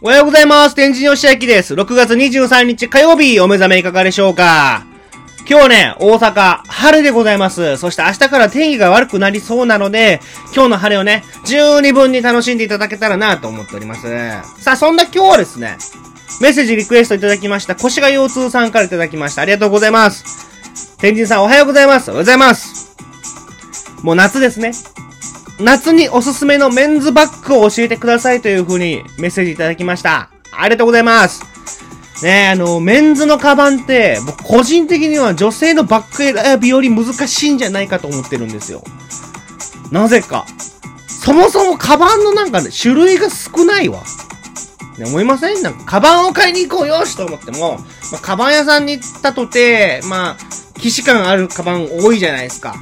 おはようございます。天神吉明です。6月23日火曜日、お目覚めいかがでしょうか今日ね、大阪、晴れでございます。そして明日から天気が悪くなりそうなので、今日の晴れをね、十二分に楽しんでいただけたらなと思っております。さあ、そんな今日はですね、メッセージリクエストいただきました、腰が腰痛さんからいただきました。ありがとうございます。天神さんおはようございます。おはようございます。もう夏ですね。夏におすすめのメンズバッグを教えてくださいという風にメッセージいただきました。ありがとうございます。ねえ、あの、メンズのカバンって、僕個人的には女性のバッグ選びより難しいんじゃないかと思ってるんですよ。なぜか。そもそもカバンのなんかね、種類が少ないわ。ね、思いません？なんか、カバンを買いに行こうよしと思っても、まあ、カバン屋さんに行ったとて、まあ、騎士感あるカバン多いじゃないですか。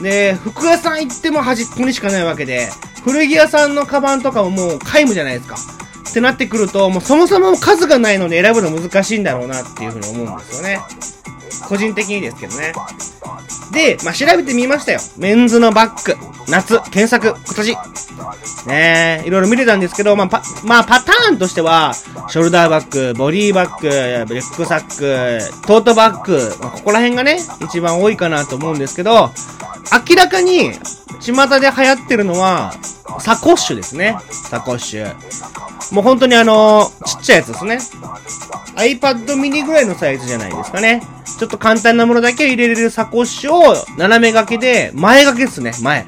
で、服屋さん行っても端っこにしかないわけで、古着屋さんのカバンとかももう皆無じゃないですか。ってなってくると、もうそもそも数がないので選ぶの難しいんだろうなっていうふうに思うんですよね。個人的にですけどね。で、まあ、調べてみましたよ。メンズのバッグ、夏、検索、今年。ねえ、いろいろ見てたんですけど、まあ、パ、まあ、パターンとしては、ショルダーバッグ、ボディバッグ、リュックサック、トートバッグ、まあ、ここら辺がね、一番多いかなと思うんですけど、明らかに、巷で流行ってるのは、サコッシュですね。サコッシュ。もう本当にあのちっちゃいやつですね。iPad mini ぐらいのサイズじゃないですかね。ちょっと簡単なものだけ入れれるサコッシュを斜め掛けで、前掛けですね、前。っ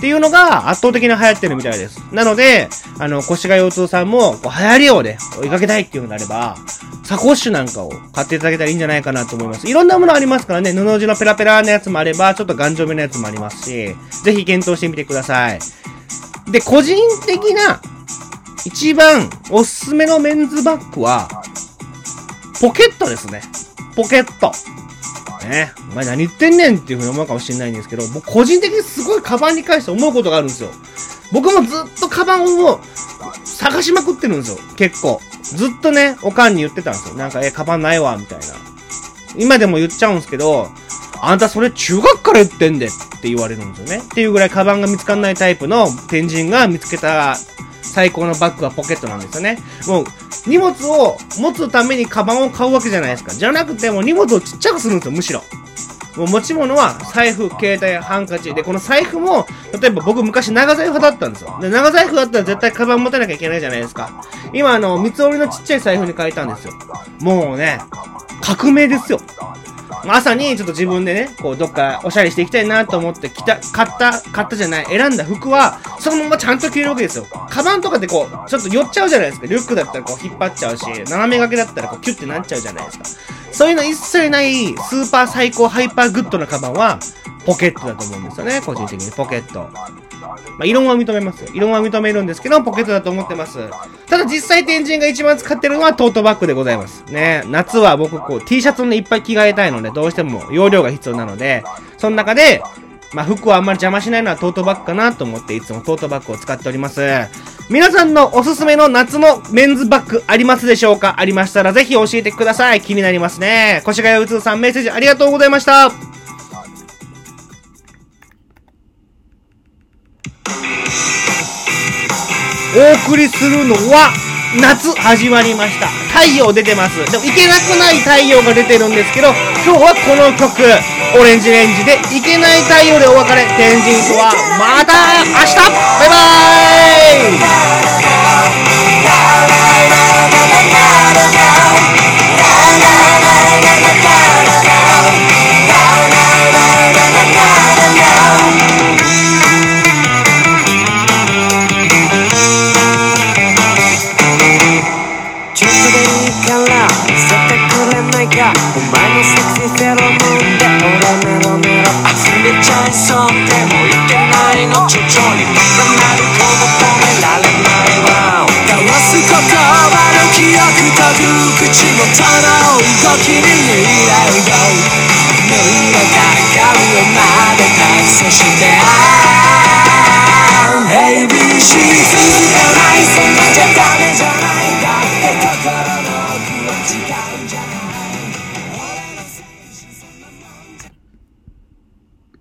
ていうのが圧倒的に流行ってるみたいです。なので、あの、腰が腰痛さんも、こう流行りをね、追いかけたいっていうのであれば、サコッシュなんかを買っていただけたらいいんじゃないかなと思います。いろんなものありますからね、布地のペラペラなやつもあれば、ちょっと頑丈めなやつもありますし、ぜひ検討してみてください。で、個人的な、一番おすすめのメンズバッグは、ポケットですね。ポケット。ね。お前何言ってんねんっていう風に思うかもしれないんですけど、僕個人的にすごいカバンに関して思うことがあるんですよ。僕もずっとカバンを探しまくってるんですよ。結構。ずっとね、おかんに言ってたんですよ。なんか、え、カバンないわ、みたいな。今でも言っちゃうんですけど、あんたそれ中学から言ってんでって言われるんですよね。っていうぐらいカバンが見つかんないタイプの天神が見つけた最高のバッグはポケットなんですよね。もう、荷物を持つためにカバンを買うわけじゃないですか。じゃなくて、もう荷物をちっちゃくするんですよ、むしろ。もう持ち物は財布、携帯、ハンカチ。で、この財布も、例えば僕昔長財布だったんですよ。で、長財布だったら絶対カバン持たなきゃいけないじゃないですか。今あの、三つ折りのちっちゃい財布に変えたんですよ。もうね、革命ですよ。朝にちょっと自分でね、こう、どっかおしゃれしていきたいなと思って着た、買った、買ったじゃない、選んだ服は、そのままちゃんと着れるわけですよ。カバンとかでこう、ちょっと寄っちゃうじゃないですか。リュックだったらこう引っ張っちゃうし、斜め掛けだったらこうキュッてなっちゃうじゃないですか。そういうの一切ない、スーパー最高ハイパーグッドなカバンは、ポケットだと思うんですよね、個人的に。ポケット。まあ、異論は認めます。異論は認めるんですけど、ポケットだと思ってます。ただ実際天神が一番使ってるのはトートバッグでございます。ね。夏は僕こう T シャツにいっぱい着替えたいので、どうしても容量が必要なので、その中で、まあ、服はあんまり邪魔しないのはトートバッグかなと思っていつもトートバッグを使っております。皆さんのおすすめの夏のメンズバッグありますでしょうか？ありましたらぜひ教えてください。気になりますね。越谷うつさんメッセージありがとうございました。お送りするのは夏始まりました。太陽出てます。でもいけなくない太陽が出てるんですけど今日はこの曲オレンジレンジでいけない太陽でお別れ。天神とはまた明日。バイバーイ。ちょっとでいいから見せてくれないか。お前のセクシーフェロモンで俺メロメロ。集めちゃいそうでもいけないの徐々に高まる。ほど止められないわ交わす言葉の記憶と口元の動きに未来を濡れた髪をまでたそして ABC すらないそんな